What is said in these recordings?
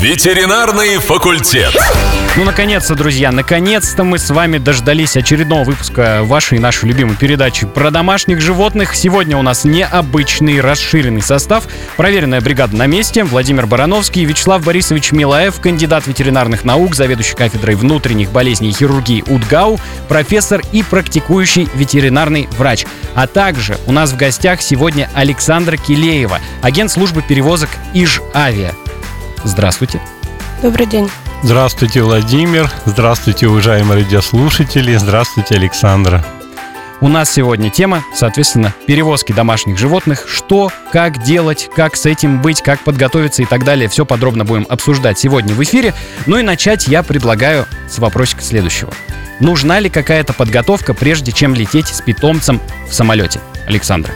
Ветеринарный факультет. Ну, наконец-то, друзья, наконец-то мы с вами дождались очередного выпуска вашей и нашей любимой передачи про домашних животных. Сегодня у нас необычный расширенный состав. Проверенная бригада на месте. Владимир Барановский, Вячеслав Борисович Милаев, кандидат ветеринарных наук, заведующий кафедрой внутренних болезней и хирургии УДГАУ, профессор и практикующий ветеринарный врач. А также у нас в гостях сегодня Александра Килеева, агент службы перевозок Иж-Авиа. Здравствуйте. Добрый день. Здравствуйте, Владимир. Здравствуйте, уважаемые радиослушатели. Здравствуйте, Александра. У нас сегодня тема, соответственно, перевозки домашних животных. Что, как делать, как с этим быть, как подготовиться и так далее. Все подробно будем обсуждать сегодня в эфире. Ну и начать я предлагаю с вопросика следующего. Нужна ли какая-то подготовка, прежде чем лететь с питомцем в самолете? Александра.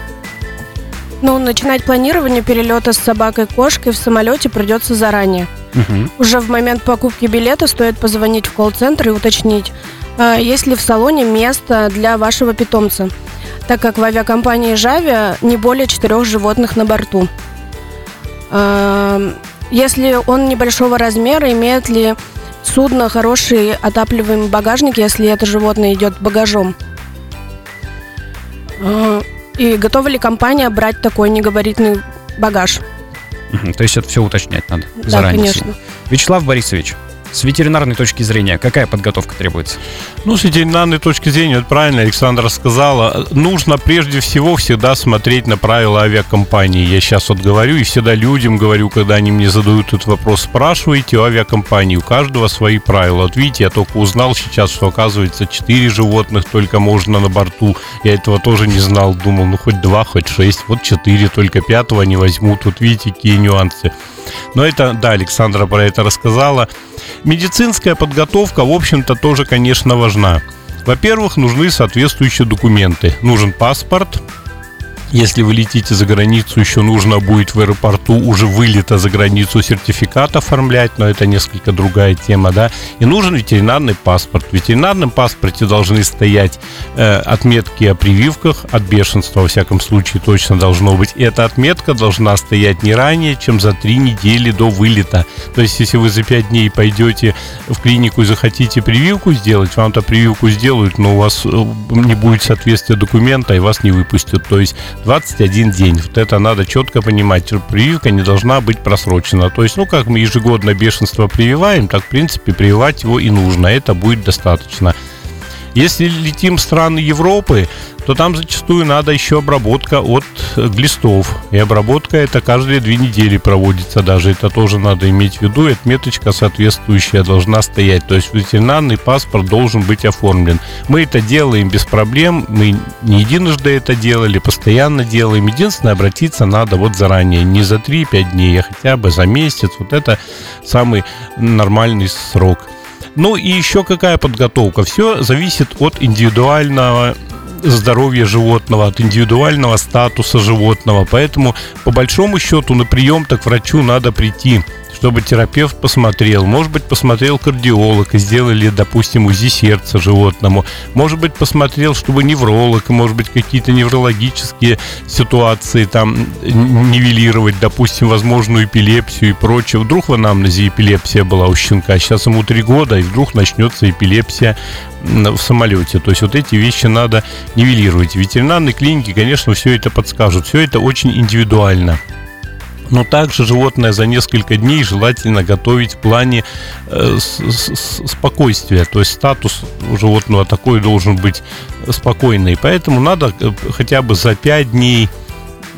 Ну, начинать планирование перелета с собакой-кошкой в самолете придется заранее. Угу. Уже в момент покупки билета стоит позвонить в колл-центр и уточнить, а, есть ли в салоне место для вашего питомца, так как в авиакомпании Жави не более четырех животных на борту. А, Если он небольшого размера, имеет ли судно хороший отапливаемый багажник, если это животное идет багажом? И готова ли компания брать такой негабаритный багаж? То есть это все уточнять надо Да, заранее. конечно. Вячеслав Борисович, с ветеринарной точки зрения, какая подготовка требуется? Ну, с ветеринарной точки зрения, вот правильно Александра сказала, нужно прежде всего всегда смотреть на правила авиакомпании. Я сейчас вот говорю и всегда людям говорю, когда они мне задают этот вопрос, спрашивайте у авиакомпании, у каждого свои правила. Вот видите, я только узнал сейчас, что оказывается 4 животных только можно на борту. Я этого тоже не знал, думал, ну хоть 2, хоть 6, вот 4, только пятого не возьмут. Вот видите, какие нюансы. Но это, да, Александра про это рассказала. Медицинская подготовка, в общем-то, тоже, конечно, важна. Во-первых, нужны соответствующие документы. Нужен паспорт. Если вы летите за границу, еще нужно будет в аэропорту уже вылета за границу сертификат оформлять, но это несколько другая тема, да. И нужен ветеринарный паспорт. В ветеринарном паспорте должны стоять э, отметки о прививках от бешенства, во всяком случае, точно должно быть. И эта отметка должна стоять не ранее, чем за три недели до вылета. То есть, если вы за пять дней пойдете в клинику и захотите прививку сделать, вам-то прививку сделают, но у вас э, не будет соответствия документа, и вас не выпустят. То есть 21 день. Вот это надо четко понимать. Прививка не должна быть просрочена. То есть, ну, как мы ежегодно бешенство прививаем, так, в принципе, прививать его и нужно. Это будет достаточно. Если летим в страны Европы, то там зачастую надо еще обработка от глистов. И обработка это каждые две недели проводится даже. Это тоже надо иметь в виду. И отметочка соответствующая должна стоять. То есть ветеринарный паспорт должен быть оформлен. Мы это делаем без проблем. Мы не единожды это делали, постоянно делаем. Единственное, обратиться надо вот заранее. Не за 3-5 дней, а хотя бы за месяц. Вот это самый нормальный срок. Ну и еще какая подготовка? Все зависит от индивидуального здоровья животного, от индивидуального статуса животного. Поэтому, по большому счету, на прием так к врачу надо прийти чтобы терапевт посмотрел. Может быть, посмотрел кардиолог и сделали, допустим, УЗИ сердца животному. Может быть, посмотрел, чтобы невролог, может быть, какие-то неврологические ситуации там нивелировать, допустим, возможную эпилепсию и прочее. Вдруг в анамнезе эпилепсия была у щенка, сейчас ему три года, и вдруг начнется эпилепсия в самолете. То есть вот эти вещи надо нивелировать. В ветеринарной клинике, конечно, все это подскажут. Все это очень индивидуально. Но также животное за несколько дней желательно готовить в плане э, спокойствия. То есть статус у животного такой должен быть спокойный. Поэтому надо хотя бы за 5 дней,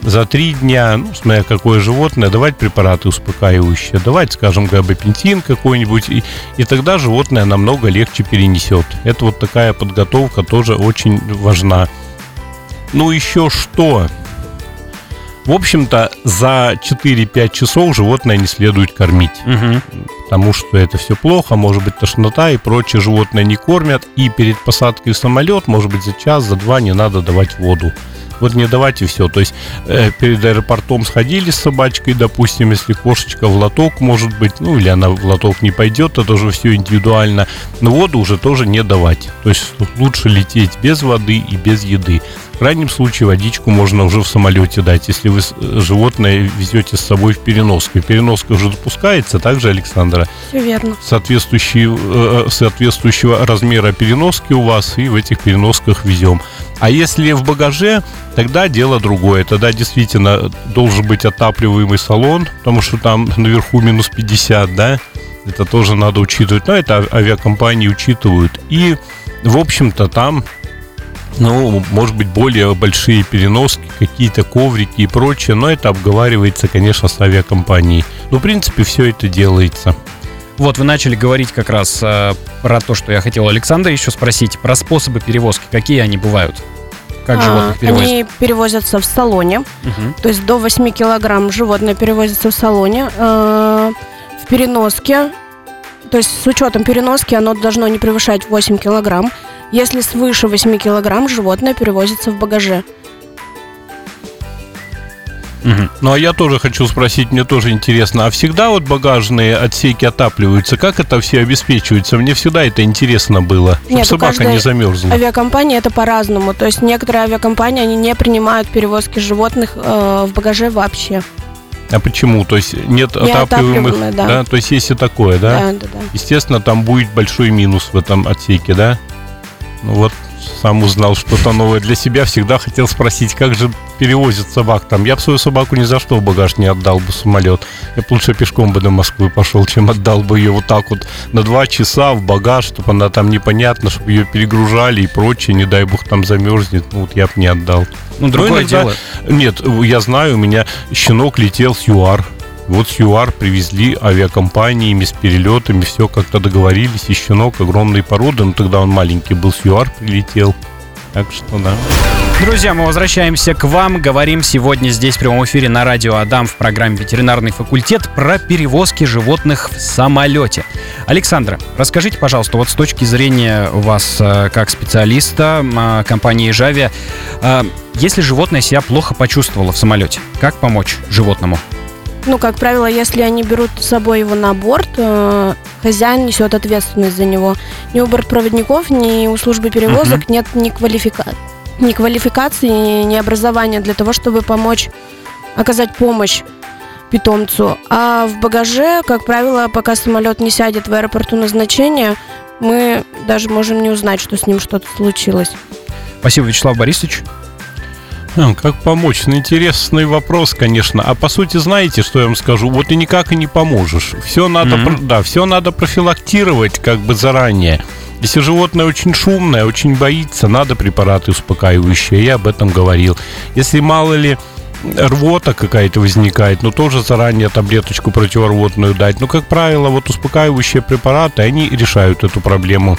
за 3 дня, ну, смотря какое животное, давать препараты успокаивающие. Давать, скажем, габапентин какой-нибудь. И, и тогда животное намного легче перенесет. Это вот такая подготовка тоже очень важна. Ну, еще что? В общем-то, за 4-5 часов животное не следует кормить. Угу. Потому что это все плохо, может быть тошнота и прочее. Животное не кормят. И перед посадкой в самолет, может быть, за час, за два не надо давать воду. Вот не давать и все. То есть э, перед аэропортом сходили с собачкой, допустим, если кошечка в лоток, может быть, ну или она в лоток не пойдет, это уже все индивидуально. Но воду уже тоже не давать. То есть лучше лететь без воды и без еды. В крайнем случае водичку можно уже в самолете дать, если вы э, животное везете с собой в переноске. Переноска уже допускается, также, Александра, Все верно. соответствующие, э, соответствующего размера переноски у вас, и в этих переносках везем. А если в багаже, тогда дело другое. Тогда действительно должен быть отапливаемый салон, потому что там наверху минус 50, да, это тоже надо учитывать. Но это авиакомпании учитывают. И, в общем-то, там ну, может быть, более большие переноски, какие-то коврики и прочее, но это обговаривается, конечно, с авиакомпанией. Но, в принципе, все это делается. Вот вы начали говорить как раз э, про то, что я хотел Александра еще спросить, про способы перевозки. Какие они бывают? Как А, животных перевозят? Они перевозятся в салоне. Мгм. То есть до 8 килограмм животное перевозится в салоне. Э, В переноске, то есть с учетом переноски оно должно не превышать 8 килограмм. Если свыше 8 килограмм, животное перевозится в багаже. Мгм. Ну, а я тоже хочу спросить, мне тоже интересно, а всегда вот багажные отсеки отапливаются? Как это все обеспечивается? Мне всегда это интересно было, чтобы Нет, собака не замерзла. Авиакомпании это по-разному. То есть некоторые авиакомпании они не принимают перевозки животных э, в багаже вообще. А почему? То есть нет отапливаемых, отапливаемые, да. То есть есть и такое, да? Да, да, да. Естественно, там будет большой минус в этом отсеке, да? Ну вот, сам узнал что-то новое для себя. Всегда хотел спросить, как же перевозят собак там. Я бы свою собаку ни за что в багаж не отдал бы самолет. Я бы лучше пешком бы до Москвы пошел, чем отдал бы ее вот так вот на два часа в багаж, чтобы она там непонятно, чтобы ее перегружали и прочее. Не дай бог там замерзнет. Ну вот я бы не отдал. Ну, другое иногда- дело. Нет, я знаю, у меня щенок летел с ЮАР. Вот с ЮАР привезли авиакомпаниями с перелетами, все как-то договорились. И щенок огромной породы, но тогда он маленький был, с ЮАР прилетел. Так что да. Друзья, мы возвращаемся к вам. Говорим сегодня здесь в прямом эфире на радио Адам в программе «Ветеринарный факультет» про перевозки животных в самолете. Александра, расскажите, пожалуйста, вот с точки зрения вас э, как специалиста э, компании «Жави», э, если животное себя плохо почувствовало в самолете, как помочь животному? Ну, как правило, если они берут с собой его на борт, э, хозяин несет ответственность за него. Ни у бортпроводников, ни у службы перевозок нет ни, квалифика... ни квалификации, ни образования для того, чтобы помочь, оказать помощь питомцу. А в багаже, как правило, пока самолет не сядет в аэропорту назначения, мы даже можем не узнать, что с ним что-то случилось. Спасибо, Вячеслав Борисович. Хм, Как помочь? Ну, интересный вопрос, конечно. А по сути, знаете, что я вам скажу? Вот и никак и не поможешь. Все надо, про- да, все надо профилактировать как бы заранее. Если животное очень шумное, очень боится, надо препараты успокаивающие. Я об этом говорил. Если мало ли рвота какая-то возникает, ну тоже заранее таблеточку противорвотную дать. Но, как правило, вот успокаивающие препараты, они решают эту проблему.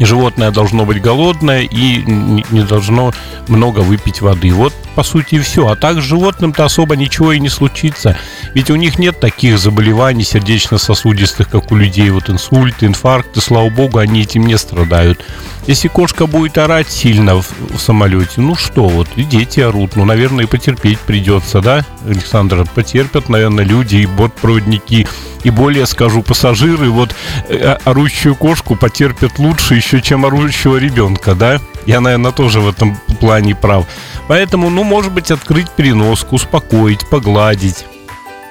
И животное должно быть голодное и не должно много выпить воды. Вот, по сути, и все. А так с животным-то особо ничего и не случится. Ведь у них нет таких заболеваний сердечно-сосудистых, как у людей. Вот инсульты, инфаркты, слава богу, они этим не страдают. Если кошка будет орать сильно в, в самолете, ну что, вот и дети орут. Ну, наверное, и потерпеть придется, да, Александр? Потерпят, наверное, люди и бортпроводники. И более скажу, пассажиры вот э, орущую кошку потерпят лучше еще, чем орущего ребенка, да? Я, наверное, тоже в этом плане прав. Поэтому, ну, может быть, открыть переноску, успокоить, погладить.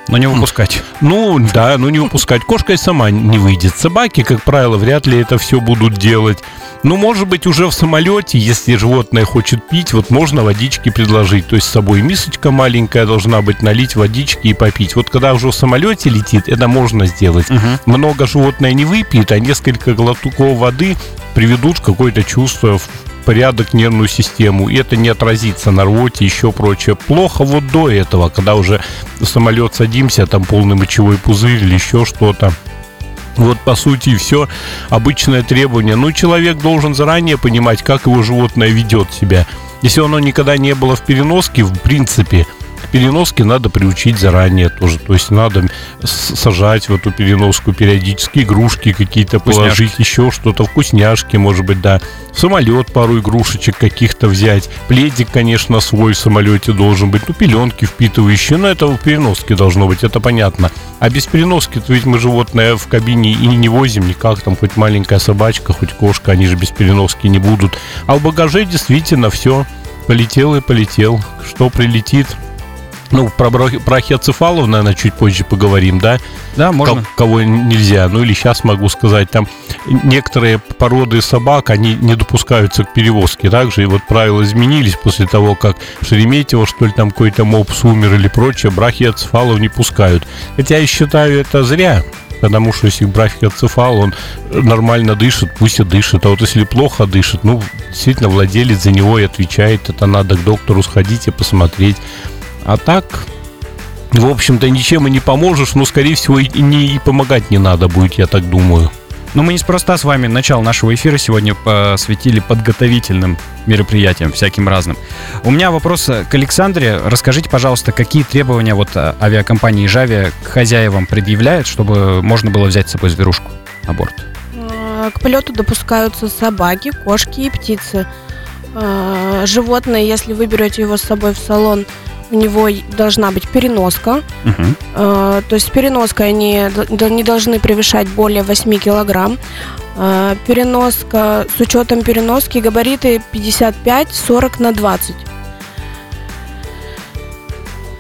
Но не выпускать. Ну, да, ну не упускать. Кошка и сама не выйдет. Собаки, как правило, вряд ли это все будут делать. Ну, может быть, уже в самолете, если животное хочет пить, вот можно водички предложить. То есть с собой мисочка маленькая должна быть, налить водички и попить. Вот когда уже в самолете летит, это можно сделать. Мгм. Много животное не выпьет, а несколько глотков воды приведут какое-то чувство в порядок нервную систему, и это не отразится на рвоте, еще прочее. Плохо вот до этого, когда уже в самолет садимся, там полный мочевой пузырь или еще что-то. Вот, по сути, все обычное требование. Ну, человек должен заранее понимать, как его животное ведет себя. Если оно никогда не было в переноске, в принципе, к переноске надо приучить заранее тоже. То есть надо сажать в эту переноску периодически игрушки какие-то положить, еще что-то, вкусняшки, может быть, да. В самолет пару игрушечек каких-то взять. Пледик, конечно, свой в самолете должен быть. Ну, пеленки впитывающие. Но это в переноске должно быть, это понятно. А без переноски, то ведь мы животное в кабине и не возим никак. Там хоть маленькая собачка, хоть кошка, они же без переноски не будут. А в багаже действительно все полетел и полетел. Что прилетит? Ну, про брах- брахиоцефалов, наверное, чуть позже поговорим, да? Да, можно. Ко- Кого нельзя. Ну, или сейчас могу сказать, там некоторые породы собак, они не допускаются к перевозке. Также и вот правила изменились после того, как Шереметьево, что ли, там какой-то мопс умер или прочее, брахиоцефалов не пускают. Хотя я считаю это зря. Потому что если брахиоцефал, он нормально дышит, пусть и дышит. А вот если плохо дышит, ну, действительно, владелец за него и отвечает. Это надо к доктору сходить и посмотреть. А так, в общем-то, ничем и не поможешь, но, скорее всего, и, не, и помогать не надо будет, я так думаю. Но мы неспроста с вами начало нашего эфира сегодня посвятили подготовительным мероприятиям, всяким разным. У меня вопрос к Александре. Расскажите, пожалуйста, какие требования вот а, авиакомпании Жави к хозяевам предъявляет, чтобы можно было взять с собой зверушку на борт? А, К полету допускаются собаки, кошки и птицы. А, Животное, если вы берете его с собой в салон, у него должна быть переноска. Мгм. А, То есть переноска они не должны превышать более 8 килограмм. А, Переноска, с учетом переноски, габариты 55-40 на 20.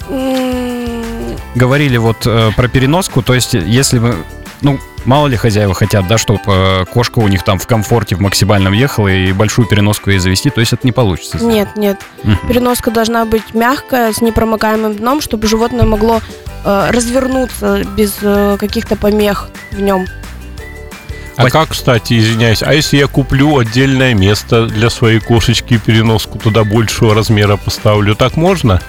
М, Говорили вот э, про переноску, то есть если вы, ну, мало ли хозяева хотят, да, чтобы кошка у них там в комфорте в максимальном ехала и большую переноску ей завести, то есть это не получится. сделать. Нет, нет. Мгм. Переноска должна быть мягкая, с непромокаемым дном, чтобы животное могло э, развернуться без э, каких-то помех в нем. А Вась- как, кстати, извиняюсь, а если я куплю отдельное место для своей кошечки, переноску туда большего размера поставлю, так можно?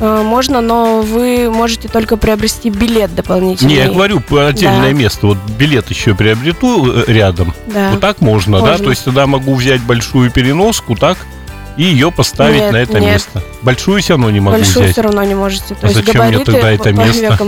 Э, можно, но вы можете только приобрести билет дополнительный. Не, я говорю, по- отдельное Да. место. Вот билет еще приобрету э, рядом. Да. Вот так можно, да? Можно. То есть тогда могу взять большую переноску, так? И ее поставить Нет, на это нет. место. Большую все равно не могу Большую взять. все равно не можете. То А есть зачем мне тогда это место?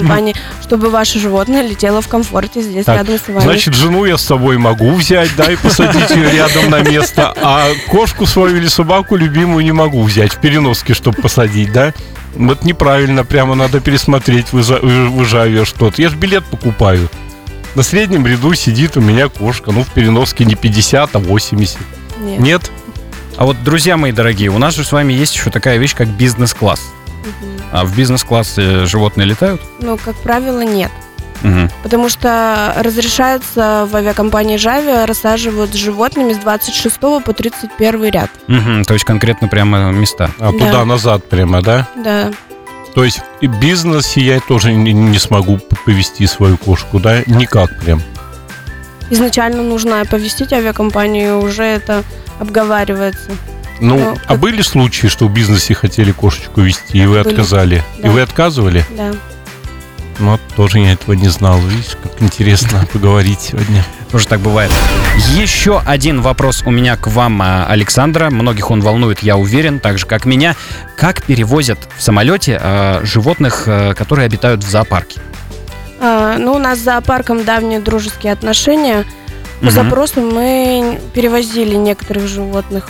чтобы ваше животное летело в комфорте здесь Так, рядом с вами. Значит, жену я с собой могу взять, да, и посадить ее рядом на место, а кошку свою или собаку любимую не могу взять в переноске, чтобы посадить, да? Вот неправильно, прямо надо пересмотреть в Ижа- в Ижаве что-то. Я же билет покупаю. На среднем ряду сидит у меня кошка, ну, в переноске не 50, а 80. Нет. Нет? А вот, друзья мои дорогие, у нас же с вами есть еще такая вещь, как бизнес-класс. Мгм. А в бизнес-классе животные летают? Ну, как правило, нет. Мгм. Потому что разрешается в авиакомпании Жави рассаживают с животными с 26 по 31 ряд. Мгм, То есть конкретно прямо места. А Да. туда-назад прямо, да? Да. То есть и в бизнесе я тоже не, не смогу повести свою кошку, да? Никак прям. Изначально нужно оповестить авиакомпанию, уже это обговаривается. Ну, Ну, а как- были случаи, что в бизнесе хотели кошечку вести, и вы Были. отказали? Да. И вы отказывали? Да. Ну, тоже я этого не знал. Видишь, как интересно поговорить сегодня. Тоже так бывает. Еще один вопрос у меня к вам, а, Александра. Многих он волнует, я уверен, так же как меня. Как перевозят в самолете а, животных, а, которые обитают в зоопарке? А, ну, у нас с зоопарком давние дружеские отношения. По Мгм. запросу мы перевозили некоторых животных.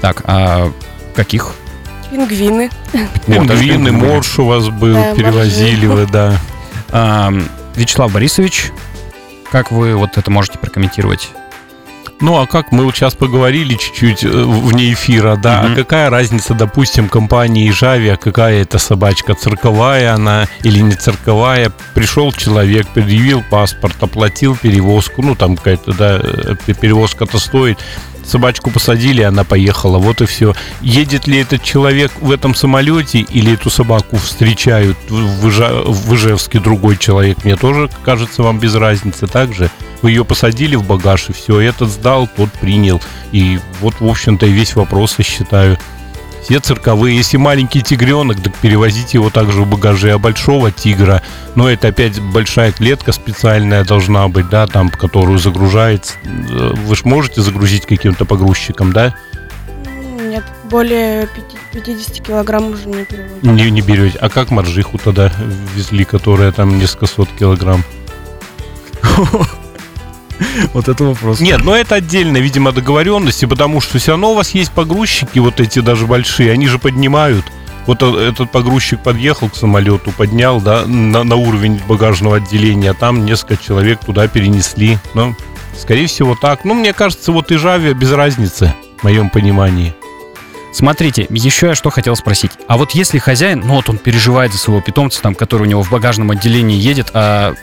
Так, а каких? Пингвины. Пингвины, морж у вас был, Да, перевозили вы, да. А, Вячеслав Борисович, как вы вот это можете прокомментировать? Ну, а как мы вот сейчас поговорили чуть-чуть э, вне эфира, да, Мгм. а какая разница, допустим, компании Жави, какая это собачка, цирковая она или не цирковая? Пришел человек, предъявил паспорт, оплатил перевозку, ну, там какая-то, да, э, перевозка-то стоит, собачку посадили, она поехала, вот и все. Едет ли этот человек в этом самолете или эту собаку встречают в, Ижа- в Ижевске другой человек? Мне тоже кажется, вам без разницы, так же? Вы ее посадили в багаж, и все, этот сдал, тот принял. И вот, в общем-то, и весь вопрос, я считаю. Все цирковые. Если маленький тигренок, так перевозите его также в багаже. А большого тигра, ну, это опять большая клетка специальная должна быть, да, там, которую загружается. Э, Вы же можете загрузить каким-то погрузчиком, да? Нет, более 50 50 килограмм уже не перевозим. Не, не берете. А как моржиху тогда везли, которая там несколько сот килограмм? Вот это вопрос. Нет, но это отдельно, видимо, договоренности, потому что все равно у вас есть погрузчики, вот эти даже большие, они же поднимают. Вот э- этот погрузчик подъехал к самолету, поднял, да, на, на уровень багажного отделения, а там несколько человек туда перенесли. Ну, скорее всего, так. Ну, мне кажется, вот и Жаве без разницы, в моем понимании. Смотрите, еще я что хотел спросить. А вот если хозяин, ну вот он переживает за своего питомца, там, который у него в багажном отделении едет, а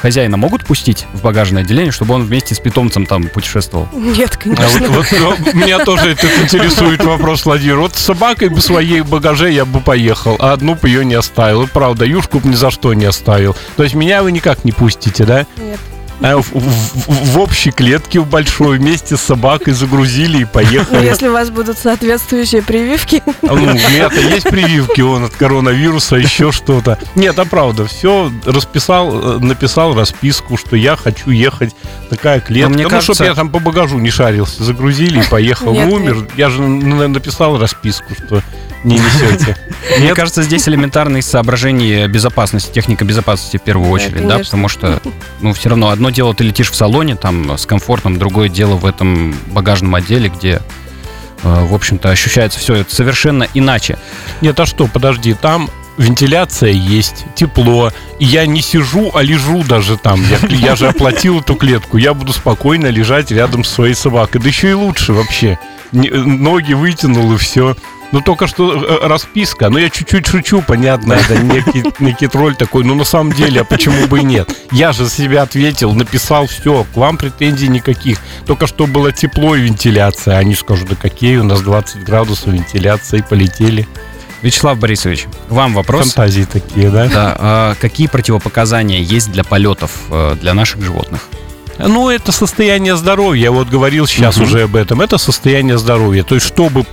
хозяина могут пустить в багажное отделение, чтобы он вместе с питомцем там путешествовал? Нет, А вот, конечно. вот, ну, меня тоже этот интересует вопрос, Владимир. Вот с собакой бы своей в багаже я бы поехал, а одну бы ее не оставил. Правда, юшку бы ни за что не оставил. То есть меня вы никак не пустите, да? Нет. А в, в- в общей клетке в большой вместе с собакой загрузили и Ну, поехали. если у вас будут соответствующие прививки, А, Ну, у меня-то есть прививки, он от коронавируса, еще что-то. Нет, а правда, все расписал, э, написал расписку, что я хочу ехать, такая клетка. мне ну, кажется- чтобы я там по багажу не шарился, загрузили и поехал. Нет, Ну, умер. Я же н- написал расписку, что не несете. Мне кажется, здесь элементарные соображения безопасности, техника безопасности в первую очередь, да, потому что, ну, все равно одно дело ты летишь в салоне там с комфортом, другое дело в этом багажном отделе, где, э, в общем-то, ощущается все это совершенно иначе. Нет, а что, подожди, там вентиляция есть, тепло. И я не сижу, а лежу даже там. Я, я же оплатил эту клетку. Я буду спокойно лежать рядом с своей собакой. Да еще и лучше вообще. Ноги вытянул и все. Ну, только что э, расписка. Ну, я чуть-чуть шучу, понятно, это некий, некий тролль такой. Ну, на самом деле, а почему бы и нет? Я же себя ответил, написал все, к вам претензий никаких. Только что было тепло и вентиляция. Они скажут, да какие у нас 20 градусов вентиляции, полетели. Вячеслав Борисович, вам вопрос. Фантазии такие, да? Да, а какие противопоказания есть для полетов э, для наших животных? Ну, это состояние здоровья. Я вот говорил сейчас Мгм. уже об этом. Это состояние здоровья. То есть, чтобы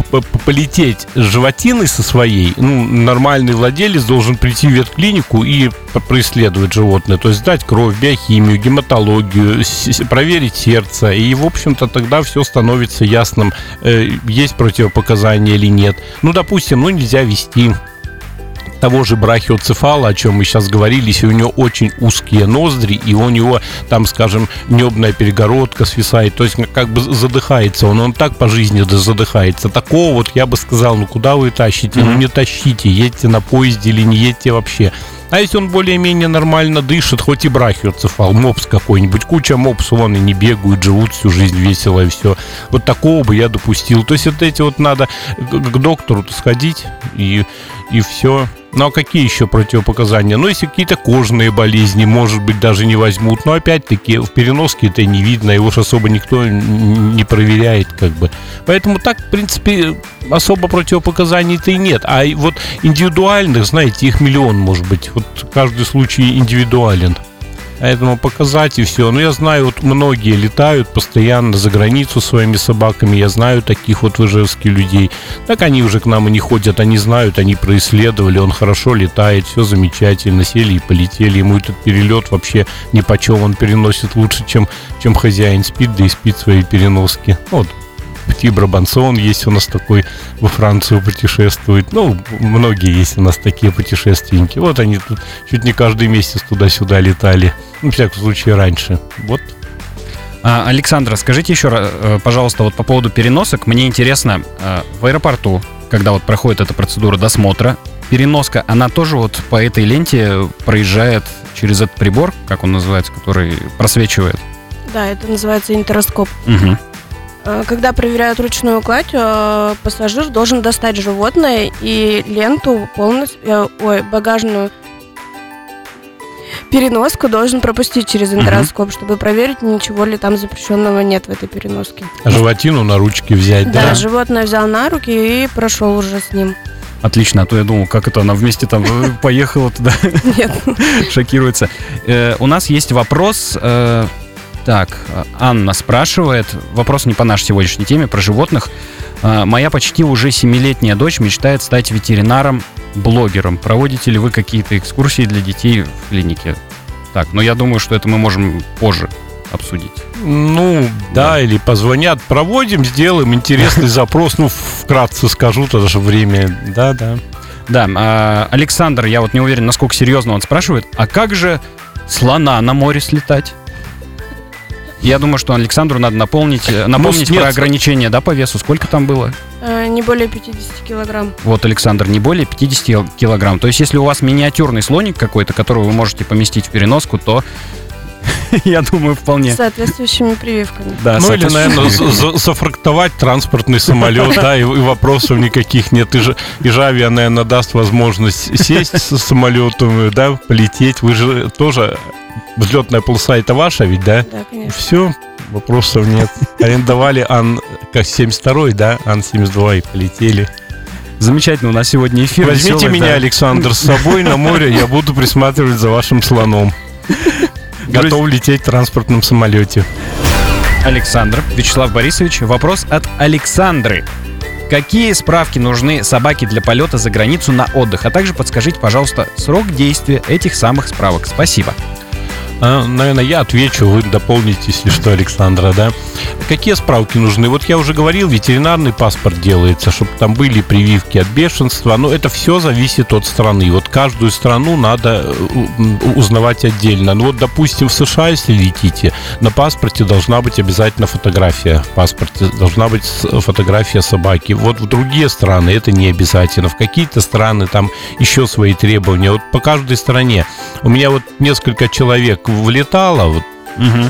полететь с животиной со своей, ну, нормальный владелец должен прийти в ветклинику и п- происследовать животное. То есть, сдать кровь, биохимию, гематологию, проверить сердце. И, в общем-то, тогда все становится ясным, э, есть противопоказания или нет. Ну, допустим, ну, нельзя вести того же брахиоцефала, о чем мы сейчас говорили, если у него очень узкие ноздри, и у него там, скажем, небная перегородка свисает, то есть как бы задыхается он, он так по жизни задыхается. Такого вот я бы сказал, ну куда вы тащите? Ну не тащите, едьте на поезде или не едьте вообще. А если он более-менее нормально дышит, хоть и брахиоцефал, мопс какой-нибудь, куча мопс, вон не бегают, живут всю жизнь весело и все. Вот такого бы я допустил. То есть вот эти вот надо к, доктору сходить и, и все. Ну а какие еще противопоказания? Ну, если какие-то кожные болезни, может быть, даже не возьмут. Но опять-таки в переноске это не видно, его же особо никто не проверяет, как бы. Поэтому так, в принципе, особо противопоказаний-то и нет. А вот индивидуальных, знаете, их миллион, может быть. Вот каждый случай индивидуален. Поэтому показать и все. Ну, я знаю, вот многие летают постоянно за границу своими собаками. Я знаю таких вот в Ижевске людей. Так они уже к нам и не ходят, они знают, они происследовали, он хорошо летает, все замечательно, сели и полетели. Ему этот перелет вообще ни по чем, он переносит лучше, чем, чем хозяин спит, да и спит свои переноски. Вот, Пти Брабансон есть у нас такой, во Францию путешествует. Ну, многие есть у нас такие путешественники. Вот они тут чуть не каждый месяц туда-сюда летали. Ну, в всяком случае, раньше. Вот А, Александра, скажите еще, раз, э, пожалуйста, вот по поводу переносок. Мне интересно, э, в аэропорту, когда вот проходит эта процедура досмотра, переноска, она тоже вот по этой ленте проезжает через этот прибор, как он называется, который просвечивает. да, это называется интероскоп. Мгм. Э, Когда проверяют ручную кладь, э, пассажир должен достать животное и ленту полностью, э, ой, багажную переноску должен пропустить через интероскоп, чтобы проверить, ничего ли там запрещенного нет в этой переноске. животину на ручки взять, Да, да? животное взял на руки и прошел уже с ним. Отлично, а то я думал, как это она вместе там поехала туда, Нет. шокируется. У нас есть вопрос. Так, Анна спрашивает. Вопрос не по нашей сегодняшней теме, про животных. Э, Моя почти уже семилетняя дочь мечтает стать ветеринаром-блогером. Проводите ли вы какие-то экскурсии для детей в клинике? Так, но я думаю, что это мы можем позже обсудить. Ну, да, Да. или позвонят, проводим, сделаем интересный запрос. Ну, вкратце скажу, тогда же время. Да, да. Да, а, Александр, я вот не уверен, насколько серьезно он спрашивает, а как же слона на море слетать? Я думаю, что Александру надо наполнить, э, напомнить нет, про с- ограничения, да, по весу. Сколько там было? Э, Не более 50 килограмм. Вот, Александр, не более 50 кил- килограмм. То есть, если у вас миниатюрный слоник какой-то, которого вы можете поместить в переноску, то Я думаю, С вполне. соответствующими прививками. Да, Ну или, наверное, за- за- зафрактовать транспортный самолет, да, и, и вопросов никаких нет. И, же, и Жавия, наверное, даст возможность сесть с самолетом, да, полететь. Вы же тоже взлетная полоса это ваша ведь, да? Да, конечно. Все, вопросов нет. Арендовали Ан, как 72-й, да, Ан-72 и полетели. Замечательно, у нас сегодня эфир. Возьмите веселый, меня, да. Александр, с собой на море, я буду присматривать за вашим слоном. Готов лететь в транспортном самолете. Александр, Вячеслав Борисович. Вопрос от Александры. Какие справки нужны собаке для полета за границу на отдых? А также подскажите, пожалуйста, срок действия этих самых справок. Спасибо. А, наверное, я отвечу, вы дополните, если что, Александра, да? Какие справки нужны? Вот я уже говорил, ветеринарный паспорт делается, чтобы там были прививки от бешенства, но это все зависит от страны. Вот каждую страну надо э, узнавать отдельно. Ну вот, допустим, в США, если летите, на паспорте должна быть обязательно фотография. В паспорте должна быть фотография собаки. Вот в другие страны это не обязательно. В какие-то страны там еще свои требования. Вот по каждой стране. У меня вот несколько человек влетало, вот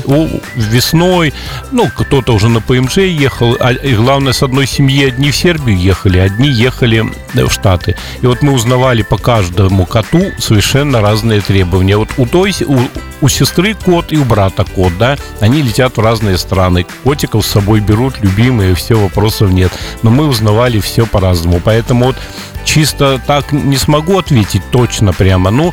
у- весной, ну, кто-то уже на ПМЖ ехал, а и главное, с одной семьи одни в Сербию ехали, одни ехали э, в Штаты. И вот мы узнавали по каждому коту совершенно разные требования. Вот у той, у, у сестры кот и у брата кот, да, они летят в разные страны. Котиков с собой берут, любимые, все, вопросов нет. Но мы узнавали все по-разному. Поэтому вот чисто так не смогу ответить точно прямо. Ну,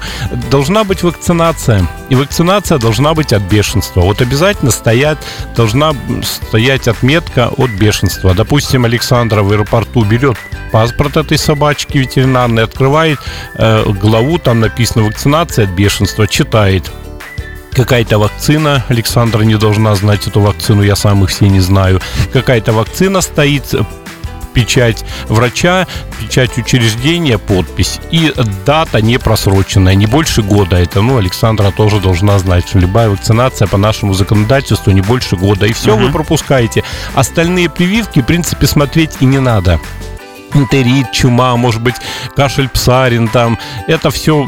должна быть вакцинация. И вакцинация должна быть от бешенства. Вот обязательно стоять, должна стоять отметка от бешенства. Допустим, Александра в аэропорту берет паспорт этой собачки ветеринарной, открывает э, главу, там написано вакцинация от бешенства, читает. Какая-то вакцина, Александра не должна знать эту вакцину, я сам их все не знаю. Какая-то вакцина стоит, печать врача, печать учреждения, подпись и дата не просроченная, не больше года. Это, ну, Александра тоже должна знать, что любая вакцинация по нашему законодательству не больше года. И все вы пропускаете. Остальные прививки, в принципе, смотреть и не надо. Энтерит, чума, может быть, кашель псарин там. Это все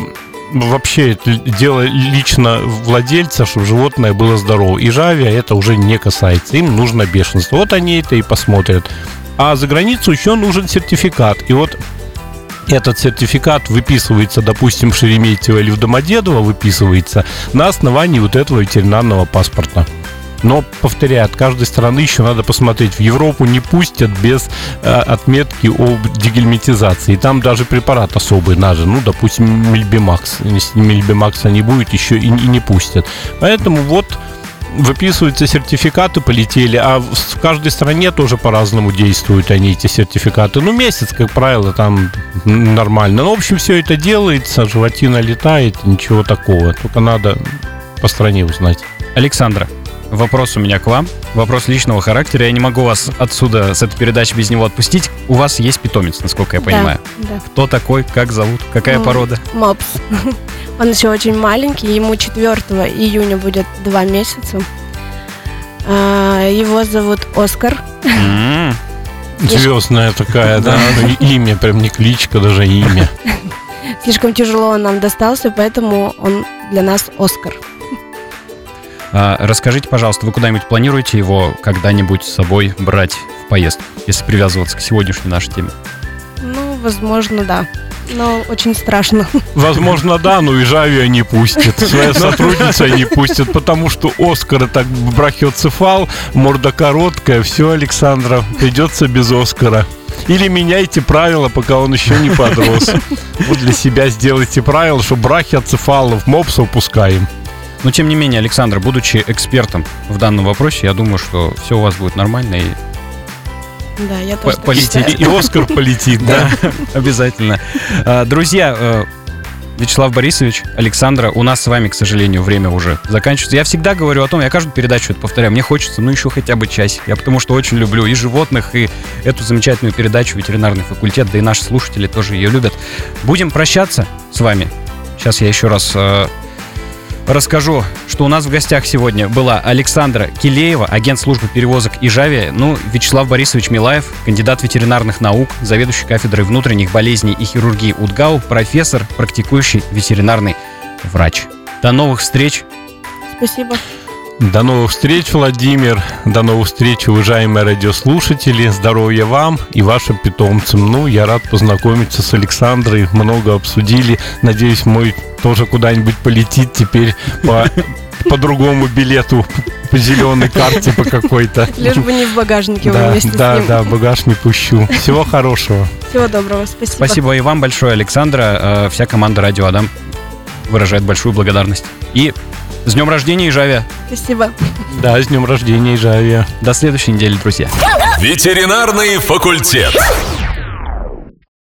вообще это дело лично владельца, чтобы животное было здорово. И Жавия это уже не касается. Им нужно бешенство. Вот они это и посмотрят. А за границу еще нужен сертификат. И вот этот сертификат выписывается, допустим, в Шереметьево или в Домодедово выписывается на основании вот этого ветеринарного паспорта. Но, повторяю, от каждой страны еще надо посмотреть. В Европу не пустят без э, отметки об дегельминтизации. Там даже препарат особый надо. Ну, допустим, Мельбимакс. Если Мельбимакса не будет, еще и, и не пустят. Поэтому вот выписываются сертификаты, полетели, а в каждой стране тоже по-разному действуют они, эти сертификаты. Ну, месяц, как правило, там нормально. Ну, в общем, все это делается, животина летает, ничего такого. Только надо по стране узнать. Александра, вопрос у меня к вам. Вопрос личного характера. Я не могу вас отсюда, с этой передачи без него отпустить. У вас есть питомец, насколько я понимаю. Да, да. Кто такой, как зовут, какая Ну, порода? Мопс. Он еще очень маленький, ему 4 июня будет 2 месяца. А, Его зовут Оскар. Звездная такая, да? Имя, прям не кличка, даже имя. Слишком тяжело он нам достался, поэтому он для нас Оскар. а, Расскажите, пожалуйста, вы куда-нибудь планируете его когда-нибудь с собой брать в поездку, если привязываться к сегодняшней нашей теме? Ну, возможно, да. Но очень страшно. Возможно, да, но и Жавия не пустит. Своя сотрудница не пустит, потому что Оскар это брахиоцефал, морда короткая, все, Александра, придется без Оскара. Или меняйте правила, пока он еще не подрос. Вот для себя сделайте правила, что брахиоцефалов, мопсов пускаем. Но тем не менее, Александр, будучи экспертом в данном вопросе, я думаю, что все у вас будет нормально и Да, я тоже полетите. считаю. И Оскар полетит, да? обязательно. А, Друзья, э, Вячеслав Борисович, Александра, у нас с вами, к сожалению, время уже заканчивается. Я всегда говорю о том, я каждую передачу это повторяю, мне хочется, ну, еще хотя бы часик. Я потому что очень люблю и животных, и эту замечательную передачу «Ветеринарный факультет», да и наши слушатели тоже ее любят. Будем прощаться с вами. Сейчас я еще раз э, расскажу, что у нас в гостях сегодня была Александра Килеева, агент службы перевозок Ижавия, ну, Вячеслав Борисович Милаев, кандидат ветеринарных наук, заведующий кафедрой внутренних болезней и хирургии УДГАУ, профессор, практикующий ветеринарный врач. До новых встреч. Спасибо. До новых встреч, Владимир. До новых встреч, уважаемые радиослушатели. Здоровья вам и вашим питомцам. Ну, я рад познакомиться с Александрой. Много обсудили. Надеюсь, мой тоже куда-нибудь полетит теперь по, по другому билету, по зеленой карте по какой-то. Лишь бы не в багажнике Да, вместе да, с ним. да, багаж не пущу. Всего хорошего. Всего доброго, спасибо. Спасибо и вам большое, Александра. Э, Вся команда Радио Адам выражает большую благодарность. И с днем рождения, Ижавия. Спасибо. Да, с днем рождения, Ижавия. До следующей недели, друзья. Ветеринарный факультет.